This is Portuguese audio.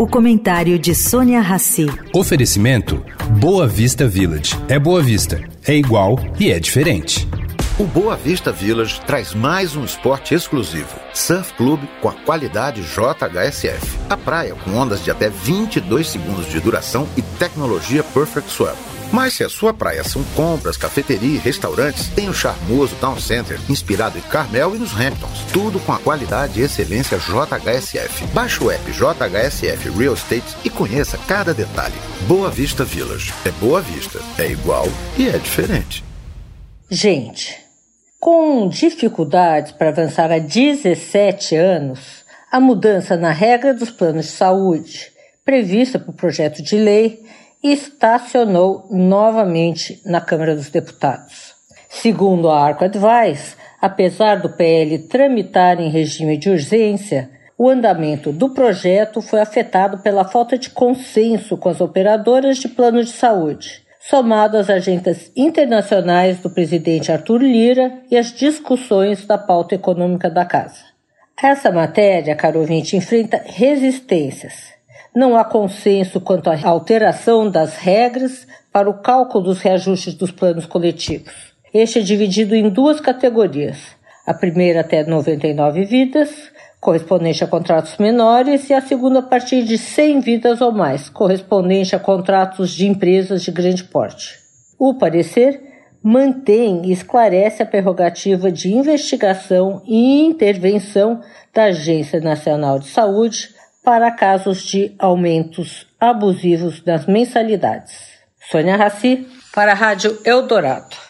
O comentário de Sônia Rassi. Oferecimento Boa Vista Village. É Boa Vista, é igual e é diferente. O Boa Vista Village traz mais um esporte exclusivo. Surf Club com a qualidade JHSF. A praia com ondas de até 22 segundos de duração e tecnologia Perfect Swell. Mas se a sua praia são compras, cafeteria e restaurantes, tem o charmoso Town Center, inspirado em Carmel e nos Hamptons. Tudo com a qualidade e excelência JHSF. Baixe o app JHSF Real Estate e conheça cada detalhe. Boa Vista Village. É Boa Vista. É igual e é diferente. Gente, com dificuldades para avançar há 17 anos, a mudança na regra dos planos de saúde, prevista por projeto de lei, estacionou novamente na Câmara dos Deputados. Segundo a Arco Advice, apesar do PL tramitar em regime de urgência, o andamento do projeto foi afetado pela falta de consenso com as operadoras de plano de saúde, somado às agendas internacionais do presidente Arthur Lira e às discussões da pauta econômica da casa. Essa matéria, caro ouvinte, enfrenta resistências não há consenso quanto à alteração das regras para o cálculo dos reajustes dos planos coletivos. Este é dividido em duas categorias. A primeira até 99 vidas, correspondente a contratos menores, e a segunda a partir de 100 vidas ou mais, correspondente a contratos de empresas de grande porte. O parecer mantém e esclarece a prerrogativa de investigação e intervenção da Agência Nacional de Saúde para casos de aumentos abusivos das mensalidades. Sônia Raci, para a Rádio Eldorado.